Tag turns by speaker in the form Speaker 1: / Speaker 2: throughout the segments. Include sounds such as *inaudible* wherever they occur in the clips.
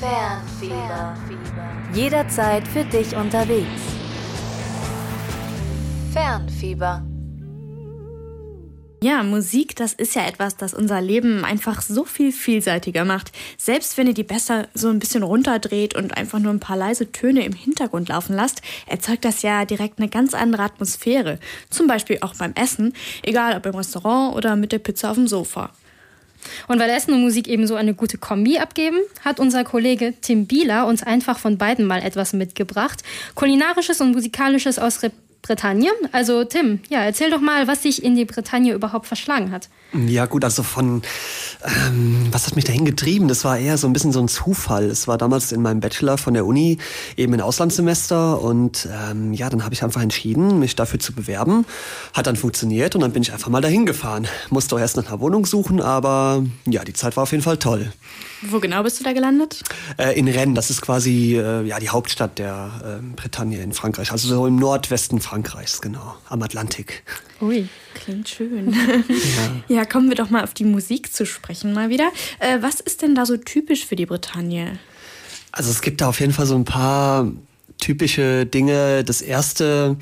Speaker 1: Fernfieber. Jederzeit für dich unterwegs. Fernfieber.
Speaker 2: Ja, Musik, das ist ja etwas, das unser Leben einfach so viel vielseitiger macht. Selbst wenn ihr die besser so ein bisschen runterdreht und einfach nur ein paar leise Töne im Hintergrund laufen lasst, erzeugt das ja direkt eine ganz andere Atmosphäre. Zum Beispiel auch beim Essen, egal ob im Restaurant oder mit der Pizza auf dem Sofa.
Speaker 3: Und weil Essen und Musik eben so eine gute Kombi abgeben, hat unser Kollege Tim Bieler uns einfach von beiden mal etwas mitgebracht. Kulinarisches und musikalisches aus Re Bretagne. Also Tim, ja, erzähl doch mal, was dich in die Bretagne überhaupt verschlagen hat.
Speaker 4: Ja gut, also von, ähm, was hat mich dahin getrieben? Das war eher so ein bisschen so ein Zufall. Es war damals in meinem Bachelor von der Uni eben ein Auslandssemester und ähm, ja, dann habe ich einfach entschieden, mich dafür zu bewerben. Hat dann funktioniert und dann bin ich einfach mal dahin gefahren. Musste auch erst nach einer Wohnung suchen, aber ja, die Zeit war auf jeden Fall toll.
Speaker 2: Wo genau bist du da gelandet?
Speaker 4: Äh, in Rennes, das ist quasi äh, ja, die Hauptstadt der äh, Bretagne in Frankreich, also so im Nordwesten Frankreichs, genau, am Atlantik.
Speaker 2: Ui, klingt schön. *laughs* ja. ja, kommen wir doch mal auf die Musik zu sprechen mal wieder. Äh, was ist denn da so typisch für die Bretagne?
Speaker 4: Also es gibt da auf jeden Fall so ein paar typische Dinge. Das erste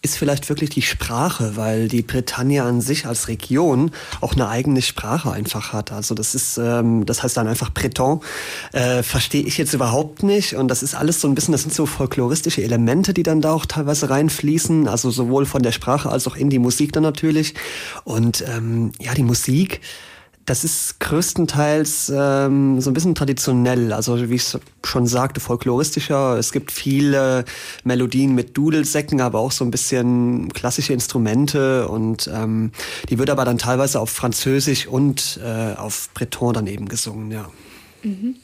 Speaker 4: ist vielleicht wirklich die Sprache, weil die Bretagne an sich als Region auch eine eigene Sprache einfach hat. Also das ist, ähm, das heißt dann einfach Breton. Äh, Verstehe ich jetzt überhaupt nicht. Und das ist alles so ein bisschen, das sind so folkloristische Elemente, die dann da auch teilweise reinfließen. Also sowohl von der Sprache als auch in die Musik dann natürlich. Und ähm, ja, die Musik das ist größtenteils ähm, so ein bisschen traditionell, also wie ich schon sagte, folkloristischer. Es gibt viele Melodien mit Dudelsäcken, aber auch so ein bisschen klassische Instrumente und ähm, die wird aber dann teilweise auf Französisch und äh, auf Breton dann gesungen, ja.
Speaker 3: Mhm.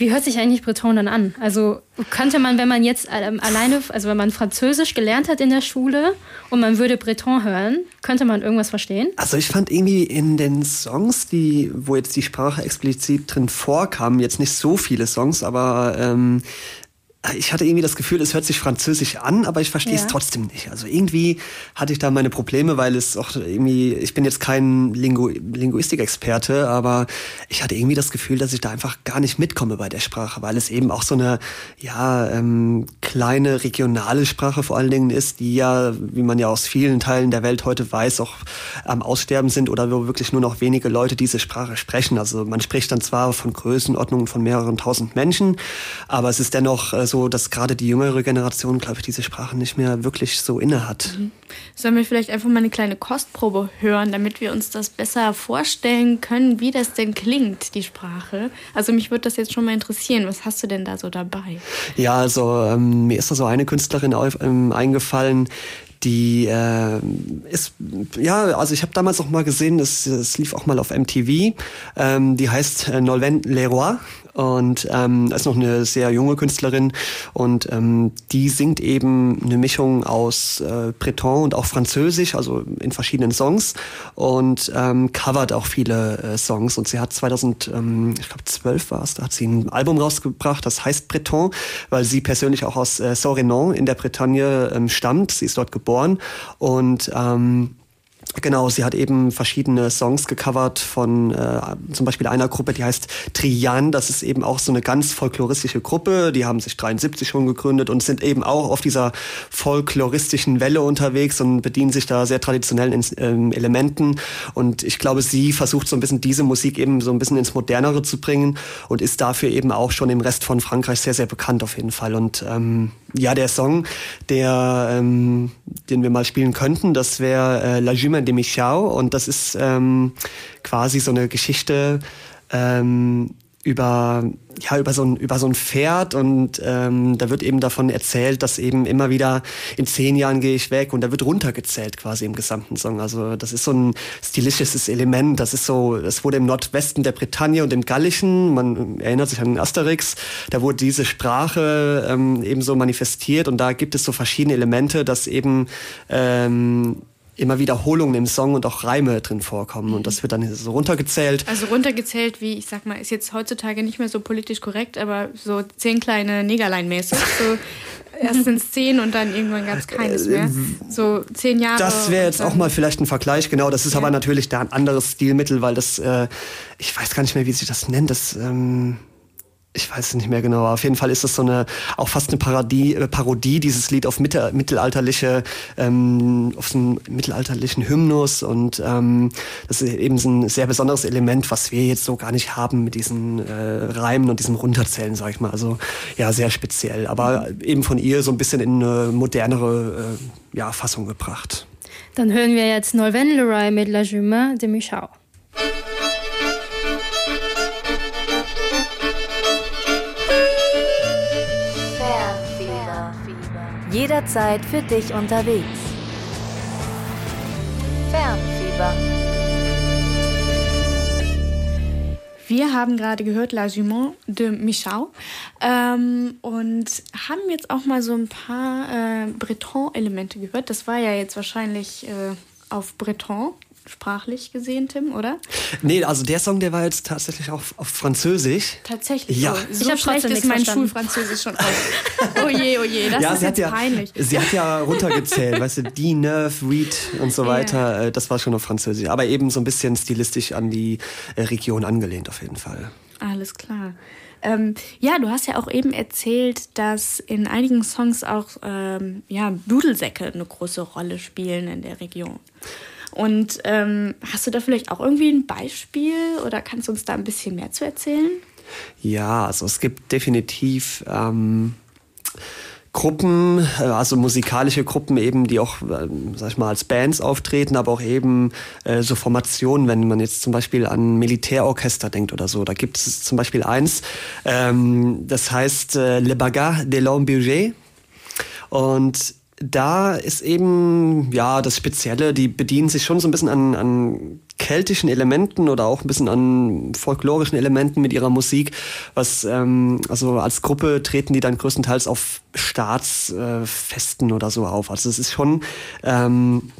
Speaker 3: Wie hört sich eigentlich Breton dann an? Also könnte man, wenn man jetzt ähm, alleine, also wenn man Französisch gelernt hat in der Schule und man würde Breton hören, könnte man irgendwas verstehen?
Speaker 4: Also ich fand irgendwie in den Songs, die, wo jetzt die Sprache explizit drin vorkam, jetzt nicht so viele Songs, aber ähm, ich hatte irgendwie das Gefühl, es hört sich französisch an, aber ich verstehe ja. es trotzdem nicht. Also irgendwie hatte ich da meine Probleme, weil es auch irgendwie, ich bin jetzt kein Lingu Linguistikexperte, aber ich hatte irgendwie das Gefühl, dass ich da einfach gar nicht mitkomme bei der Sprache, weil es eben auch so eine, ja, ähm, kleine regionale Sprache vor allen Dingen ist, die ja, wie man ja aus vielen Teilen der Welt heute weiß, auch am Aussterben sind oder wo wirklich nur noch wenige Leute diese Sprache sprechen. Also man spricht dann zwar von Größenordnungen von mehreren tausend Menschen, aber es ist dennoch äh, so, dass gerade die jüngere Generation, glaube ich, diese Sprache nicht mehr wirklich so inne hat. Mhm.
Speaker 2: Sollen wir vielleicht einfach mal eine kleine Kostprobe hören, damit wir uns das besser vorstellen können, wie das denn klingt, die Sprache? Also mich würde das jetzt schon mal interessieren. Was hast du denn da so dabei?
Speaker 4: Ja, also ähm, mir ist da so eine Künstlerin auf, ähm, eingefallen, die äh, ist, ja, also ich habe damals auch mal gesehen, es, es lief auch mal auf MTV, ähm, die heißt äh, Nolwenn Leroy. Und ähm, ist noch eine sehr junge Künstlerin. Und ähm, die singt eben eine Mischung aus äh, Breton und auch Französisch, also in verschiedenen Songs. Und ähm, covert auch viele äh, Songs. Und sie hat 2000, ähm, ich glaube 12 war es, da hat sie ein Album rausgebracht, das heißt Breton, weil sie persönlich auch aus äh, Sorenon in der Bretagne ähm, stammt, sie ist dort geboren und ähm, Genau, sie hat eben verschiedene Songs gecovert von äh, zum Beispiel einer Gruppe, die heißt Trian. Das ist eben auch so eine ganz folkloristische Gruppe. Die haben sich 73 schon gegründet und sind eben auch auf dieser folkloristischen Welle unterwegs und bedienen sich da sehr traditionellen ähm, Elementen. Und ich glaube, sie versucht so ein bisschen diese Musik eben so ein bisschen ins Modernere zu bringen und ist dafür eben auch schon im Rest von Frankreich sehr, sehr bekannt auf jeden Fall. Und ähm, ja, der Song, der, ähm, den wir mal spielen könnten, das wäre äh, La Jument de Michau und das ist ähm, quasi so eine Geschichte ähm, über ja über so ein über so ein Pferd und ähm, da wird eben davon erzählt, dass eben immer wieder in zehn Jahren gehe ich weg und da wird runtergezählt quasi im gesamten Song. Also das ist so ein stilistisches Element. Das ist so, das wurde im Nordwesten der Bretagne und im Gallischen. Man erinnert sich an den Asterix. Da wurde diese Sprache ähm, eben so manifestiert und da gibt es so verschiedene Elemente, dass eben ähm, immer Wiederholungen im Song und auch Reime drin vorkommen. Und das wird dann so runtergezählt.
Speaker 2: Also runtergezählt, wie ich sag mal, ist jetzt heutzutage nicht mehr so politisch korrekt, aber so zehn kleine Negerlein mäßig. So *laughs* erst sind es zehn und dann irgendwann gab es keines mehr. Äh, so zehn Jahre.
Speaker 4: Das wäre jetzt auch mal vielleicht ein Vergleich, genau. Das ist ja. aber natürlich da ein anderes Stilmittel, weil das, äh, ich weiß gar nicht mehr, wie sich das nennt. Das, ähm, ich weiß nicht mehr genau, auf jeden Fall ist das so eine, auch fast eine Parodie, äh, Parodie dieses Lied auf mitte, mittelalterliche, ähm, auf so einen mittelalterlichen Hymnus und ähm, das ist eben so ein sehr besonderes Element, was wir jetzt so gar nicht haben mit diesen äh, Reimen und diesem Runterzählen, sag ich mal. Also ja, sehr speziell, aber eben von ihr so ein bisschen in eine modernere äh, ja, Fassung gebracht.
Speaker 3: Dann hören wir jetzt Nolven Leroy mit La Jume de Michau.
Speaker 1: Jederzeit für dich unterwegs. Fernfieber.
Speaker 2: Wir haben gerade gehört La Jument de Michau ähm, und haben jetzt auch mal so ein paar äh, Breton-Elemente gehört. Das war ja jetzt wahrscheinlich äh, auf Breton sprachlich gesehen, Tim, oder?
Speaker 4: Nee, also der Song, der war jetzt tatsächlich auch auf Französisch.
Speaker 2: Tatsächlich?
Speaker 4: Ja.
Speaker 2: Oh, so schlecht ist mein verstanden. Schulfranzösisch schon auch. Oh je, oh je, das
Speaker 4: ja,
Speaker 2: ist
Speaker 4: sie
Speaker 2: jetzt
Speaker 4: ja,
Speaker 2: peinlich.
Speaker 4: Sie hat ja runtergezählt, weißt du, die, neuf, read und so weiter. Ja. Das war schon auf Französisch. Aber eben so ein bisschen stilistisch an die äh, Region angelehnt auf jeden Fall.
Speaker 2: Alles klar. Ähm, ja, du hast ja auch eben erzählt, dass in einigen Songs auch ähm, ja, Dudelsäcke eine große Rolle spielen in der Region. Und ähm, hast du da vielleicht auch irgendwie ein Beispiel oder kannst du uns da ein bisschen mehr zu erzählen?
Speaker 4: Ja, also es gibt definitiv ähm, Gruppen, äh, also musikalische Gruppen eben, die auch, äh, sag ich mal, als Bands auftreten, aber auch eben äh, so Formationen, wenn man jetzt zum Beispiel an Militärorchester denkt oder so. Da gibt es zum Beispiel eins, ähm, das heißt äh, Le Bagarre de l'Ambugé. Und da ist eben, ja, das Spezielle, die bedienen sich schon so ein bisschen an, an keltischen Elementen oder auch ein bisschen an folklorischen Elementen mit ihrer Musik. Was, ähm, also als Gruppe treten die dann größtenteils auf Staatsfesten äh, oder so auf. Also es ist schon ähm,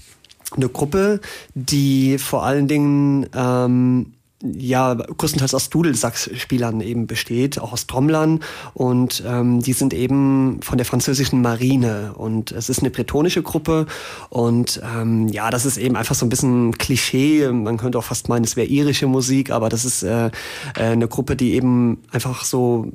Speaker 4: eine Gruppe, die vor allen Dingen ähm, ja größtenteils aus Dudelsackspielern eben besteht, auch aus Trommlern. Und ähm, die sind eben von der französischen Marine. Und es ist eine bretonische Gruppe. Und ähm, ja, das ist eben einfach so ein bisschen Klischee, man könnte auch fast meinen, es wäre irische Musik, aber das ist äh, äh eine Gruppe, die eben einfach so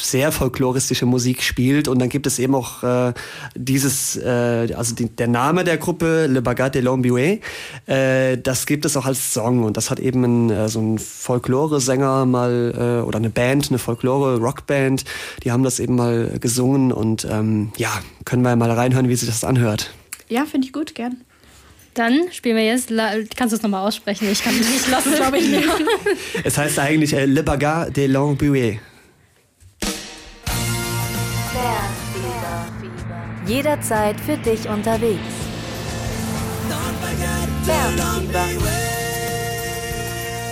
Speaker 4: sehr folkloristische Musik spielt. Und dann gibt es eben auch äh, dieses, äh, also die, der Name der Gruppe, Le Bagat de l'Ambué, äh, das gibt es auch als Song. Und das hat eben ein, äh, so ein Folklore-Sänger mal, äh, oder eine Band, eine Folklore-Rockband, die haben das eben mal gesungen. Und ähm, ja, können wir mal reinhören, wie sich das anhört.
Speaker 2: Ja, finde ich gut, gern.
Speaker 3: Dann spielen wir jetzt, kannst du es nochmal aussprechen? Ich kann mich nicht lassen, glaube ich nicht. *laughs*
Speaker 4: es heißt eigentlich äh, Le Bagat de l'Ambué.
Speaker 1: Jederzeit für dich unterwegs.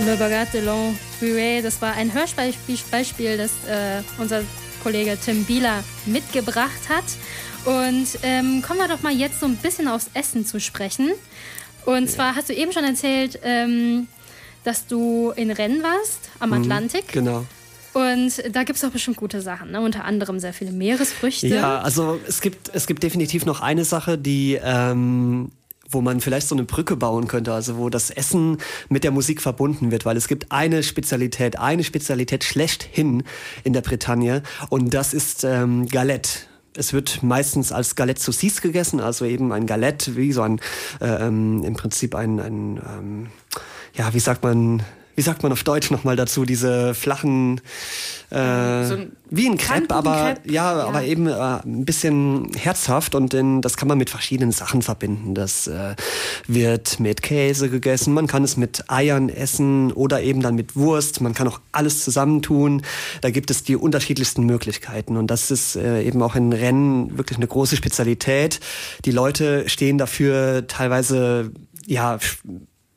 Speaker 3: Le Bagat de l'Enbué, das war ein Hörspiel, das äh, unser Kollege Tim Bieler mitgebracht hat. Und ähm, kommen wir doch mal jetzt so ein bisschen aufs Essen zu sprechen. Und zwar hast du eben schon erzählt, ähm, dass du in Rennes warst, am mhm, Atlantik.
Speaker 4: Genau.
Speaker 3: Und da gibt es auch bestimmt gute Sachen, ne? unter anderem sehr viele Meeresfrüchte.
Speaker 4: Ja, also es gibt, es gibt definitiv noch eine Sache, die ähm, wo man vielleicht so eine Brücke bauen könnte, also wo das Essen mit der Musik verbunden wird, weil es gibt eine Spezialität, eine Spezialität schlechthin in der Bretagne und das ist ähm, Galette. Es wird meistens als Galette Saucisse gegessen, also eben ein Galette, wie so ein, äh, ähm, im Prinzip ein, ein ähm, ja, wie sagt man, wie sagt man auf Deutsch nochmal dazu, diese flachen, äh, so ein wie ein Crepe, aber ja, ja, aber eben äh, ein bisschen herzhaft und denn das kann man mit verschiedenen Sachen verbinden. Das äh, wird mit Käse gegessen, man kann es mit Eiern essen oder eben dann mit Wurst. Man kann auch alles zusammentun. Da gibt es die unterschiedlichsten Möglichkeiten und das ist äh, eben auch in Rennen wirklich eine große Spezialität. Die Leute stehen dafür teilweise ja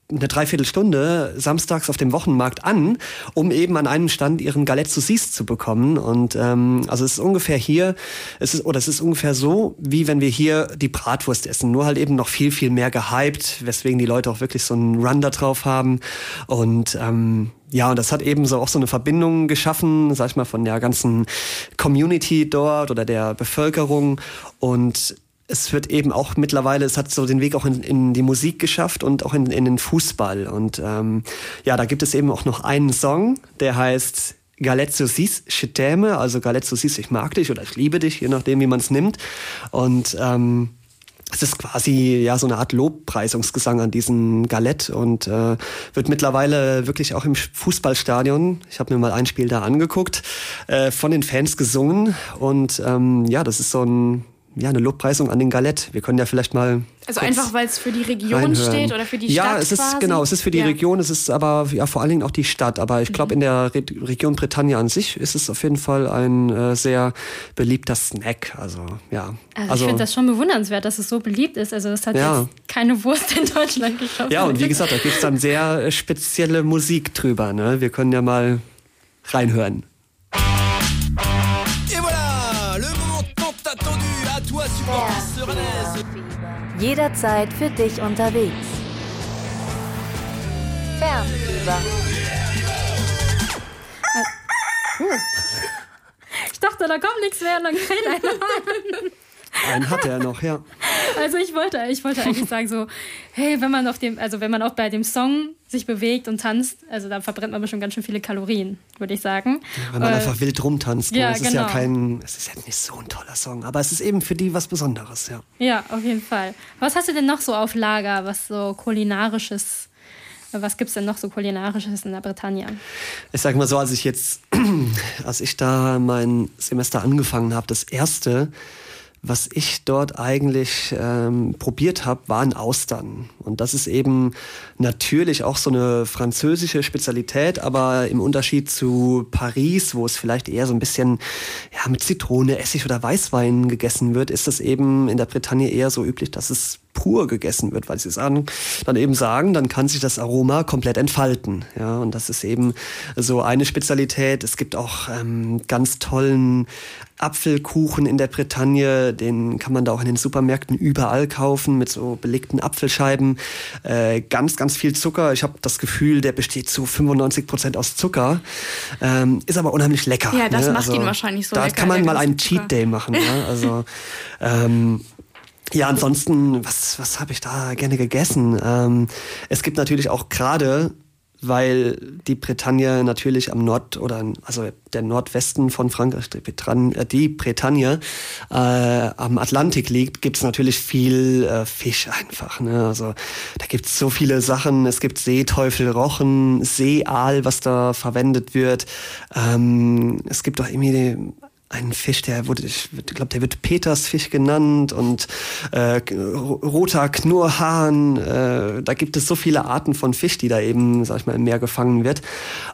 Speaker 4: eine Dreiviertelstunde samstags auf dem Wochenmarkt an, um eben an einem Stand ihren Galette Saucisse zu bekommen. Und ähm, also es ist ungefähr hier, es ist oder es ist ungefähr so, wie wenn wir hier die Bratwurst essen, nur halt eben noch viel viel mehr gehypt, weswegen die Leute auch wirklich so einen Run da drauf haben. Und ähm, ja, und das hat eben so auch so eine Verbindung geschaffen, sag ich mal, von der ganzen Community dort oder der Bevölkerung. Und es wird eben auch mittlerweile, es hat so den Weg auch in, in die Musik geschafft und auch in, in den Fußball. Und ähm, ja, da gibt es eben auch noch einen Song, der heißt Saucisse, je t'aime, also Galette Saucisse, ich mag dich oder ich liebe dich, je nachdem, wie man es nimmt. Und ähm, es ist quasi ja so eine Art Lobpreisungsgesang an diesen Galett und äh, wird mittlerweile wirklich auch im Fußballstadion, ich habe mir mal ein Spiel da angeguckt, äh, von den Fans gesungen und ähm, ja, das ist so ein ja, eine Lobpreisung an den Galett. Wir können ja vielleicht mal.
Speaker 2: Also einfach, weil es für die Region
Speaker 4: reinhören.
Speaker 2: steht oder für die
Speaker 4: ja,
Speaker 2: Stadt.
Speaker 4: Ja, es ist
Speaker 2: quasi?
Speaker 4: genau, es ist für die
Speaker 2: ja.
Speaker 4: Region, es ist aber ja vor allen Dingen auch die Stadt. Aber ich glaube, in der Re Region Bretagne an sich ist es auf jeden Fall ein äh, sehr beliebter Snack. Also ja.
Speaker 3: Also, ich finde das schon bewundernswert, dass es so beliebt ist. Also es hat
Speaker 4: Ja.
Speaker 3: jetzt keine Wurst in Deutschland geschaffen.
Speaker 4: Ja, und wie gesagt, da gibt es dann sehr äh, spezielle Musik drüber. Ne? Wir können ja mal reinhören.
Speaker 1: Jederzeit für dich unterwegs. Fernfieber.
Speaker 3: Ich dachte, da kommt nichts mehr und dann kräht *laughs* einer.
Speaker 4: Einen hat er noch, ja.
Speaker 3: Also ich wollte, ich wollte eigentlich sagen so, hey, wenn man auf dem, also wenn man auch bei dem Song sich bewegt und tanzt, also da verbrennt man schon ganz schön viele Kalorien, würde ich sagen.
Speaker 4: Wenn man
Speaker 3: Äh,
Speaker 4: einfach wild rumtanzt. Ne?
Speaker 3: ja,
Speaker 4: es ist ja
Speaker 3: genau.
Speaker 4: kein, es ist ja nicht so ein toller Song, aber es ist eben für die was Besonderes, ja.
Speaker 3: Ja, auf jeden Fall. Was hast du denn noch so auf Lager, was so kulinarisches, was gibt's denn noch so kulinarisches in der Bretagne?
Speaker 4: Ich sag mal so, als ich jetzt, *clears throat* als ich da mein Semester angefangen habe, das erste, was ich dort eigentlich ähm, probiert habe, waren Austern. Und das ist eben natürlich auch so eine französische Spezialität, aber im Unterschied zu Paris, wo es vielleicht eher so ein bisschen ja, mit Zitrone, Essig oder Weißwein gegessen wird, ist das eben in der Bretagne eher so üblich, dass es pur gegessen wird, weil sie sagen, dann eben sagen, dann kann sich das Aroma komplett entfalten. Ja, und das ist eben so eine Spezialität. Es gibt auch ähm, ganz tollen Apfelkuchen in der Bretagne, den kann man da auch in den Supermärkten überall kaufen mit so belegten Apfelscheiben. Äh, ganz, ganz viel Zucker. Ich habe das Gefühl, der besteht zu 95 Prozent aus Zucker. Ähm, ist aber unheimlich lecker.
Speaker 2: Ja, das
Speaker 4: ne?
Speaker 2: macht ihn wahrscheinlich so
Speaker 4: Da
Speaker 2: lecker,
Speaker 4: kann man mal einen
Speaker 2: Zucker.
Speaker 4: Cheat Day machen. Ja? Also *laughs* ähm, ja, ansonsten, was, was habe ich da gerne gegessen? Ähm, es gibt natürlich auch gerade, weil die Bretagne natürlich am Nord- oder also der Nordwesten von Frankreich, die, Bretran äh, die Bretagne, äh, am Atlantik liegt, gibt's natürlich viel äh, Fisch einfach. Ne? Also da gibt's so viele Sachen. Es gibt Seeteufel, Rochen, Seeaal, was da verwendet wird. Ähm, es gibt auch irgendwie ein Fisch, der wurde, ich glaube, der wird Petersfisch genannt und äh, roter Knurrhahn. Äh, da gibt es so viele Arten von Fisch, die da eben, sag ich mal, im Meer gefangen wird.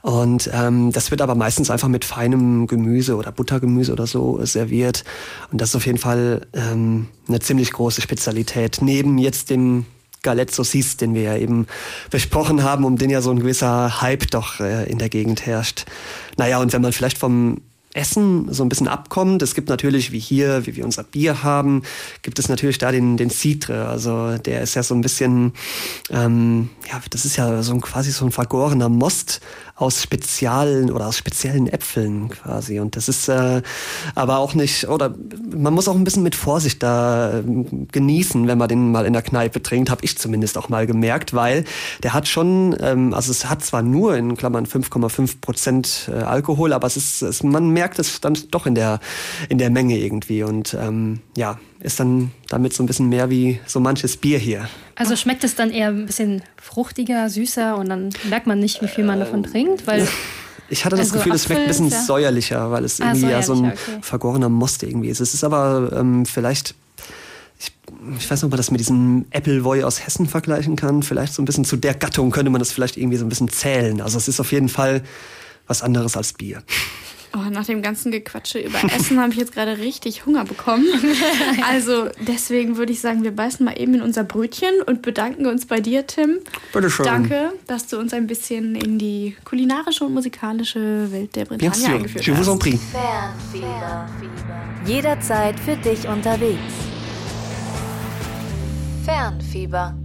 Speaker 4: Und ähm, das wird aber meistens einfach mit feinem Gemüse oder Buttergemüse oder so serviert. Und das ist auf jeden Fall ähm, eine ziemlich große Spezialität. Neben jetzt dem Galette Saucisse, den wir ja eben besprochen haben, um den ja so ein gewisser Hype doch äh, in der Gegend herrscht. Naja, und wenn man vielleicht vom Essen so ein bisschen abkommt. Es gibt natürlich, wie hier, wie wir unser Bier haben, gibt es natürlich da den, den Citre. Also der ist ja so ein bisschen, ähm, ja, das ist ja so ein, quasi so ein vergorener Most aus speziellen oder aus speziellen Äpfeln quasi. Und das ist äh, aber auch nicht, oder man muss auch ein bisschen mit Vorsicht da ähm, genießen, wenn man den mal in der Kneipe trinkt, habe ich zumindest auch mal gemerkt, weil der hat schon, ähm, also es hat zwar nur in Klammern 5,5 Prozent äh, Alkohol, aber es ist, es, man merkt es dann doch in der, in der Menge irgendwie und ähm, ja, ist dann damit so ein bisschen mehr wie so manches Bier hier.
Speaker 3: Also schmeckt es dann eher ein bisschen fruchtiger, süßer und dann merkt man nicht, wie viel man davon trinkt, weil *laughs*
Speaker 4: Ich hatte das
Speaker 3: Also
Speaker 4: Gefühl, es schmeckt ein bisschen
Speaker 3: ja-
Speaker 4: säuerlicher, weil es
Speaker 3: Ah,
Speaker 4: irgendwie ja so ein
Speaker 3: okay.
Speaker 4: vergorener Most irgendwie ist. Es ist aber ähm, vielleicht, ich, ich weiß nicht, ob man das mit diesem Appleboy aus Hessen vergleichen kann. Vielleicht so ein bisschen zu der Gattung könnte man das vielleicht irgendwie so ein bisschen zählen. Also es ist auf jeden Fall was anderes als Bier.
Speaker 2: Oh, nach dem ganzen Gequatsche über Essen habe ich jetzt gerade richtig Hunger bekommen. *laughs* Also deswegen würde ich sagen, wir beißen mal eben in unser Brötchen und bedanken uns bei dir, Tim.
Speaker 4: Bitteschön.
Speaker 2: Danke, dass du uns ein bisschen in die kulinarische und musikalische Welt der Bretagne
Speaker 4: sûr.
Speaker 2: eingeführt
Speaker 4: Je vous en
Speaker 2: hast.
Speaker 4: prie.
Speaker 1: Fernfieber. Jederzeit für dich unterwegs. Fernfieber.